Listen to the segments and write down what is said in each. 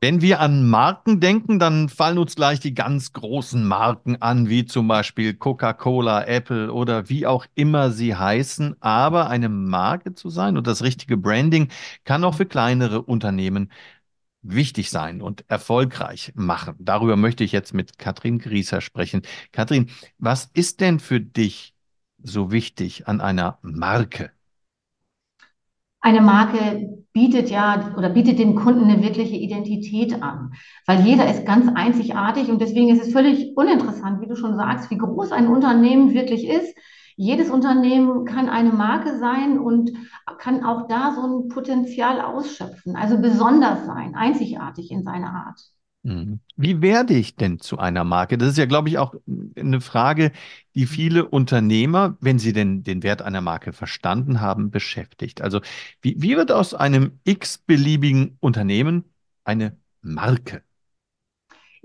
Wenn wir an Marken denken, dann fallen uns gleich die ganz großen Marken an, wie zum Beispiel Coca-Cola, Apple oder wie auch immer sie heißen. Aber eine Marke zu sein und das richtige Branding kann auch für kleinere Unternehmen wichtig sein und erfolgreich machen. Darüber möchte ich jetzt mit Katrin Grieser sprechen. Katrin, was ist denn für dich so wichtig an einer Marke? Eine Marke bietet ja oder bietet dem Kunden eine wirkliche Identität an, weil jeder ist ganz einzigartig und deswegen ist es völlig uninteressant, wie du schon sagst, wie groß ein Unternehmen wirklich ist. Jedes Unternehmen kann eine Marke sein und kann auch da so ein Potenzial ausschöpfen, also besonders sein, einzigartig in seiner Art. Mhm. Wie werde ich denn zu einer Marke? Das ist ja, glaube ich, auch eine Frage, die viele Unternehmer, wenn sie denn den Wert einer Marke verstanden haben, beschäftigt. Also wie, wie wird aus einem x-beliebigen Unternehmen eine Marke?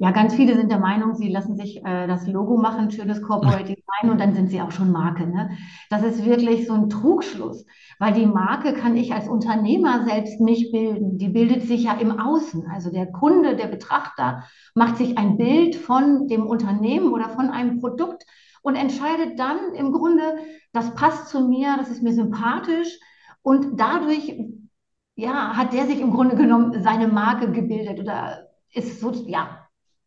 Ja, ganz viele sind der Meinung, sie lassen sich äh, das Logo machen, schönes Corporate Design und dann sind sie auch schon Marke. Ne? Das ist wirklich so ein Trugschluss, weil die Marke kann ich als Unternehmer selbst nicht bilden. Die bildet sich ja im Außen. Also der Kunde, der Betrachter macht sich ein Bild von dem Unternehmen oder von einem Produkt und entscheidet dann im Grunde, das passt zu mir, das ist mir sympathisch und dadurch ja, hat der sich im Grunde genommen seine Marke gebildet oder ist so, ja,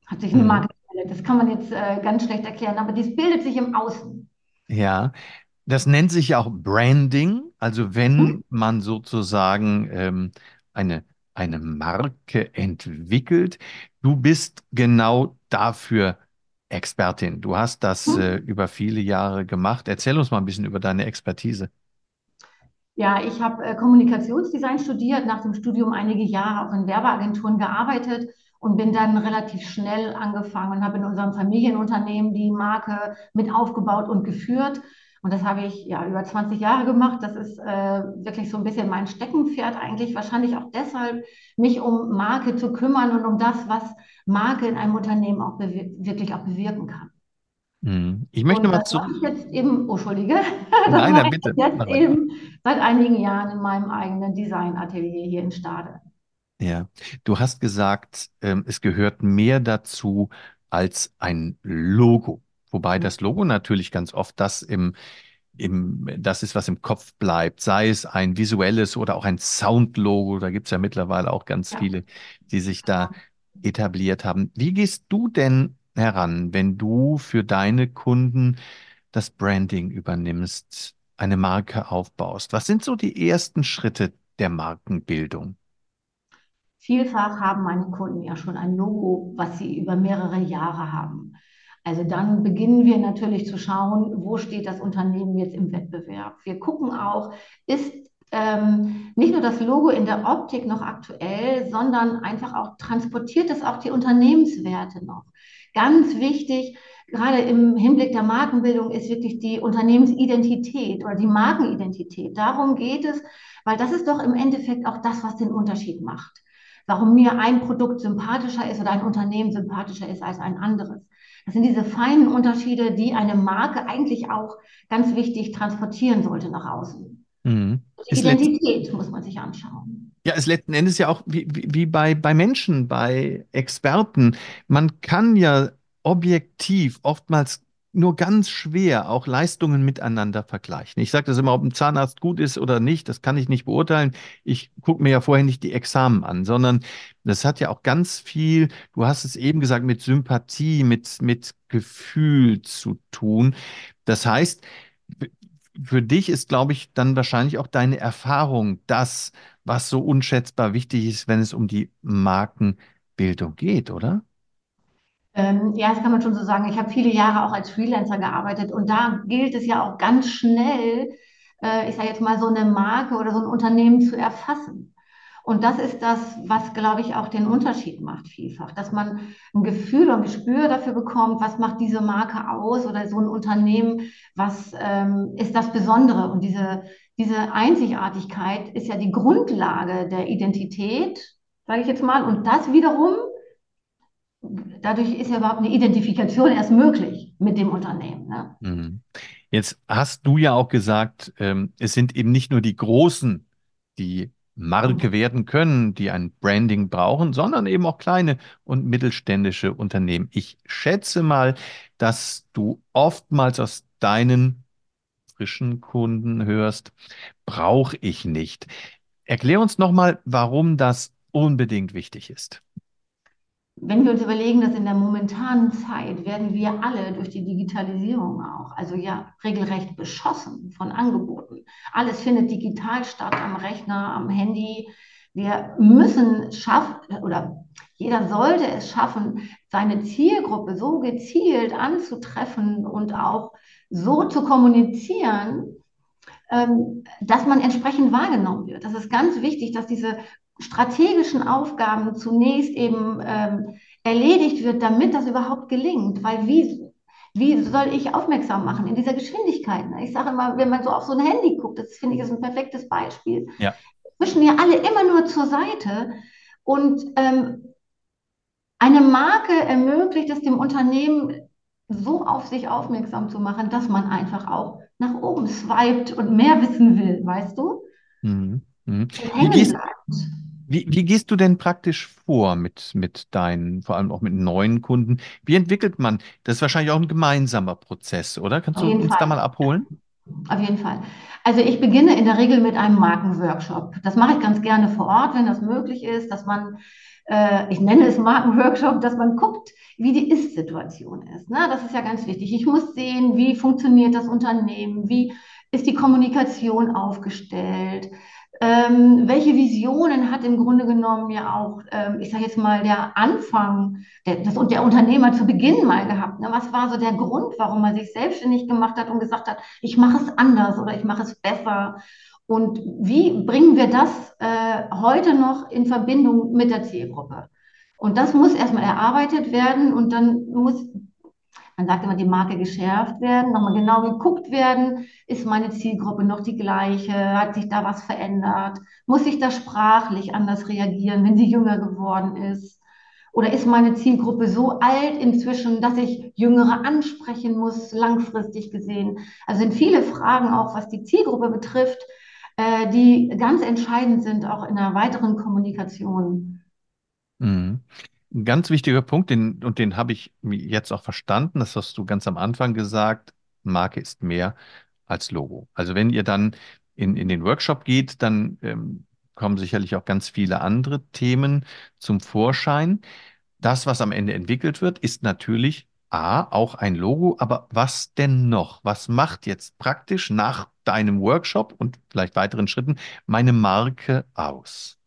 hat sich eine mhm. Marke gebildet. Das kann man jetzt äh, ganz schlecht erklären, aber dies bildet sich im Außen. Ja, das nennt sich ja auch Branding. Also wenn hm? man sozusagen ähm, eine, eine Marke entwickelt, du bist genau dafür Expertin. Du hast das hm? äh, über viele Jahre gemacht. Erzähl uns mal ein bisschen über deine Expertise. Ja, ich habe äh, Kommunikationsdesign studiert, nach dem Studium einige Jahre auch in Werbeagenturen gearbeitet und bin dann relativ schnell angefangen und habe in unserem Familienunternehmen die Marke mit aufgebaut und geführt. Und das habe ich ja über 20 Jahre gemacht. Das ist äh, wirklich so ein bisschen mein Steckenpferd eigentlich. Wahrscheinlich auch deshalb, mich um Marke zu kümmern und um das, was Marke in einem Unternehmen auch wirklich auch bewirken kann. Hm. Ich möchte und mal zu. Ich jetzt eben, oh, Entschuldige. Nein, nein, bitte. Jetzt eben seit einigen Jahren in meinem eigenen Designatelier hier in Stade. Ja, du hast gesagt, ähm, es gehört mehr dazu als ein Logo. Wobei das Logo natürlich ganz oft das im, im, das ist, was im Kopf bleibt, sei es ein visuelles oder auch ein Soundlogo. Da gibt es ja mittlerweile auch ganz Ja. viele, die sich da etabliert haben. Wie gehst du denn heran, wenn du für deine Kunden das Branding übernimmst, eine Marke aufbaust? Was sind so die ersten Schritte der Markenbildung? Vielfach haben meine Kunden ja schon ein Logo, was sie über mehrere Jahre haben. Also dann beginnen wir natürlich zu schauen, wo steht das Unternehmen jetzt im Wettbewerb. Wir gucken auch, ist ähm, nicht nur das Logo in der Optik noch aktuell, sondern einfach auch transportiert es auch die Unternehmenswerte noch. Ganz wichtig, gerade im Hinblick der Markenbildung, ist wirklich die Unternehmensidentität oder die Markenidentität. Darum geht es, weil das ist doch im Endeffekt auch das, was den Unterschied macht warum mir ein Produkt sympathischer ist oder ein Unternehmen sympathischer ist als ein anderes. Das sind diese feinen Unterschiede, die eine Marke eigentlich auch ganz wichtig transportieren sollte nach außen. Mhm. Die Identität muss man sich anschauen. Ja, es letzten Endes ja auch wie, wie, wie bei, bei Menschen, bei Experten. Man kann ja objektiv oftmals nur ganz schwer auch Leistungen miteinander vergleichen. Ich sage das immer, ob ein Zahnarzt gut ist oder nicht, das kann ich nicht beurteilen. Ich gucke mir ja vorher nicht die Examen an, sondern das hat ja auch ganz viel, du hast es eben gesagt, mit Sympathie, mit, mit Gefühl zu tun. Das heißt, für dich ist, glaube ich, dann wahrscheinlich auch deine Erfahrung das, was so unschätzbar wichtig ist, wenn es um die Markenbildung geht, oder? Ähm, ja, das kann man schon so sagen. Ich habe viele Jahre auch als Freelancer gearbeitet und da gilt es ja auch ganz schnell, äh, ich sage jetzt mal, so eine Marke oder so ein Unternehmen zu erfassen. Und das ist das, was, glaube ich, auch den Unterschied macht vielfach, dass man ein Gefühl und ein Gespür dafür bekommt, was macht diese Marke aus oder so ein Unternehmen, was ähm, ist das Besondere. Und diese, diese Einzigartigkeit ist ja die Grundlage der Identität, sage ich jetzt mal. Und das wiederum, dadurch ist ja überhaupt eine Identifikation erst möglich mit dem Unternehmen. Ne? Mhm. Jetzt hast du ja auch gesagt, ähm, es sind eben nicht nur die Großen, die Marke werden können, die ein Branding brauchen, sondern eben auch kleine und mittelständische Unternehmen. Ich schätze mal, dass du oftmals aus deinen frischen Kunden hörst, brauche ich nicht. Erklär uns nochmal, warum das unbedingt wichtig ist. Wenn wir uns überlegen, dass in der momentanen Zeit werden wir alle durch die Digitalisierung auch, also ja, regelrecht beschossen von Angeboten. Alles findet digital statt, am Rechner, am Handy. Wir müssen schaffen, oder jeder sollte es schaffen, seine Zielgruppe so gezielt anzutreffen und auch so zu kommunizieren, ähm, dass man entsprechend wahrgenommen wird. Das ist ganz wichtig, dass diese strategischen Aufgaben zunächst eben ähm, erledigt wird, damit das überhaupt gelingt. Weil wie, wie soll ich aufmerksam machen in dieser Geschwindigkeit? Ne? Ich sage immer, wenn man so auf so ein Handy guckt, das finde ich ist ein perfektes Beispiel. Ja. Zwischen ja alle immer nur zur Seite und ähm, eine Marke ermöglicht es dem Unternehmen so auf sich aufmerksam zu machen, dass man einfach auch nach oben swiped und mehr wissen will, weißt du? Mhm. Mhm. Wie, gehst, wie, wie, gehst du denn praktisch vor mit, mit deinen, vor allem auch mit neuen Kunden? Wie entwickelt man? Das ist wahrscheinlich auch ein gemeinsamer Prozess, oder? Kannst du uns Fall. da mal abholen? Auf jeden Fall. Also ich beginne in der Regel mit einem Markenworkshop. Das mache ich ganz gerne vor Ort, wenn das möglich ist, dass man, äh, ich nenne es Markenworkshop, dass man guckt, wie die Ist-Situation ist. Ne? Das ist ja ganz wichtig. Ich muss sehen, wie funktioniert das Unternehmen, wie ist die Kommunikation aufgestellt, ähm, welche Visionen hat im Grunde genommen ja auch, ähm, ich sage jetzt mal, der Anfang, der, das, der Unternehmer zu Beginn mal gehabt? Ne? Was war so der Grund, warum er sich selbstständig gemacht hat und gesagt hat, ich mache es anders oder ich mache es besser? Und wie bringen wir das äh, heute noch in Verbindung mit der Zielgruppe? Und das muss erstmal erarbeitet werden und dann muss man sagt immer, die Marke geschärft werden, nochmal genau geguckt werden, ist meine Zielgruppe noch die gleiche, hat sich da was verändert, muss ich da sprachlich anders reagieren, wenn sie jünger geworden ist? Oder ist meine Zielgruppe so alt inzwischen, dass ich Jüngere ansprechen muss, langfristig gesehen? Also sind viele Fragen auch, was die Zielgruppe betrifft, äh, die ganz entscheidend sind, auch in der weiteren Kommunikation. Mhm. Ein ganz wichtiger Punkt, den, und den habe ich jetzt auch verstanden, das hast du ganz am Anfang gesagt, Marke ist mehr als Logo. Also wenn ihr dann in, in den Workshop geht, dann ähm, kommen sicherlich auch ganz viele andere Themen zum Vorschein. Das, was am Ende entwickelt wird, ist natürlich A, auch ein Logo, aber was denn noch? Was macht jetzt praktisch nach deinem Workshop und vielleicht weiteren Schritten meine Marke aus?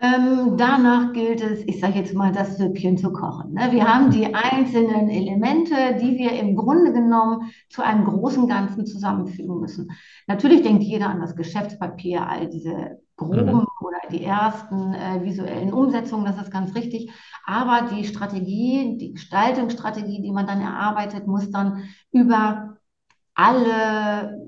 Ähm, danach gilt es, ich sage jetzt mal, das Süppchen zu kochen. Ne? Wir haben die einzelnen Elemente, die wir im Grunde genommen zu einem großen Ganzen zusammenfügen müssen. Natürlich denkt jeder an das Geschäftspapier, all diese groben mhm. oder die ersten äh, visuellen Umsetzungen, das ist ganz richtig. Aber die Strategie, die Gestaltungsstrategie, die man dann erarbeitet, muss dann über alle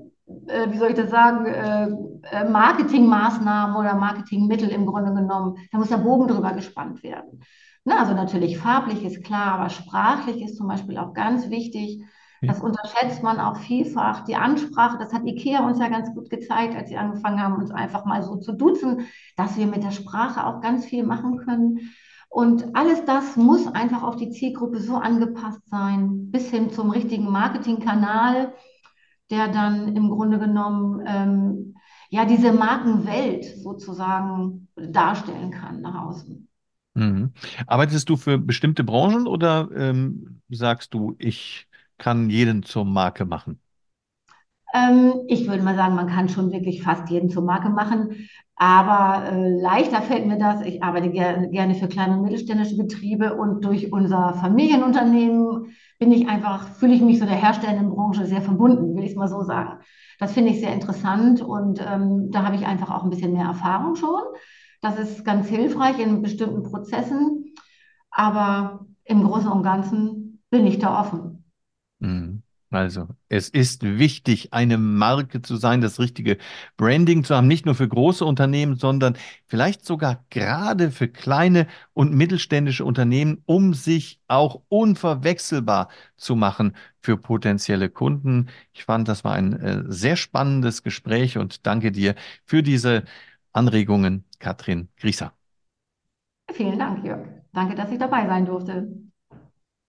wie soll ich das sagen, äh, äh, Marketingmaßnahmen oder Marketingmittel im Grunde genommen, da muss der Bogen drüber gespannt werden. Na, also natürlich farblich ist klar, aber sprachlich ist zum Beispiel auch ganz wichtig. Das unterschätzt man auch vielfach. Die Ansprache, das hat IKEA uns ja ganz gut gezeigt, als sie angefangen haben, uns einfach mal so zu duzen, dass wir mit der Sprache auch ganz viel machen können. Und alles das muss einfach auf die Zielgruppe so angepasst sein, bis hin zum richtigen Marketingkanal der dann im Grunde genommen ähm, ja diese Markenwelt sozusagen darstellen kann nach außen. Mhm. Arbeitest du für bestimmte Branchen oder ähm, sagst du, ich kann jeden zur Marke machen? Ähm, ich würde mal sagen, man kann schon wirklich fast jeden zur Marke machen. Aber äh, leichter fällt mir das. Ich arbeite ger gerne für kleine und mittelständische Betriebe und durch unser Familienunternehmen bin ich einfach, fühle ich mich so der herstellenden Branche sehr verbunden, will ich es mal so sagen. Das finde ich sehr interessant und ähm, da habe ich einfach auch ein bisschen mehr Erfahrung schon. Das ist ganz hilfreich in bestimmten Prozessen, aber im Großen und Ganzen bin ich da offen. Mhm. Also, es ist wichtig, eine Marke zu sein, das richtige Branding zu haben, nicht nur für große Unternehmen, sondern vielleicht sogar gerade für kleine und mittelständische Unternehmen, um sich auch unverwechselbar zu machen für potenzielle Kunden. Ich fand, das war ein äh, sehr spannendes Gespräch und danke dir für diese Anregungen, Katrin Grieser. Vielen Dank, Jörg. Danke, dass ich dabei sein durfte.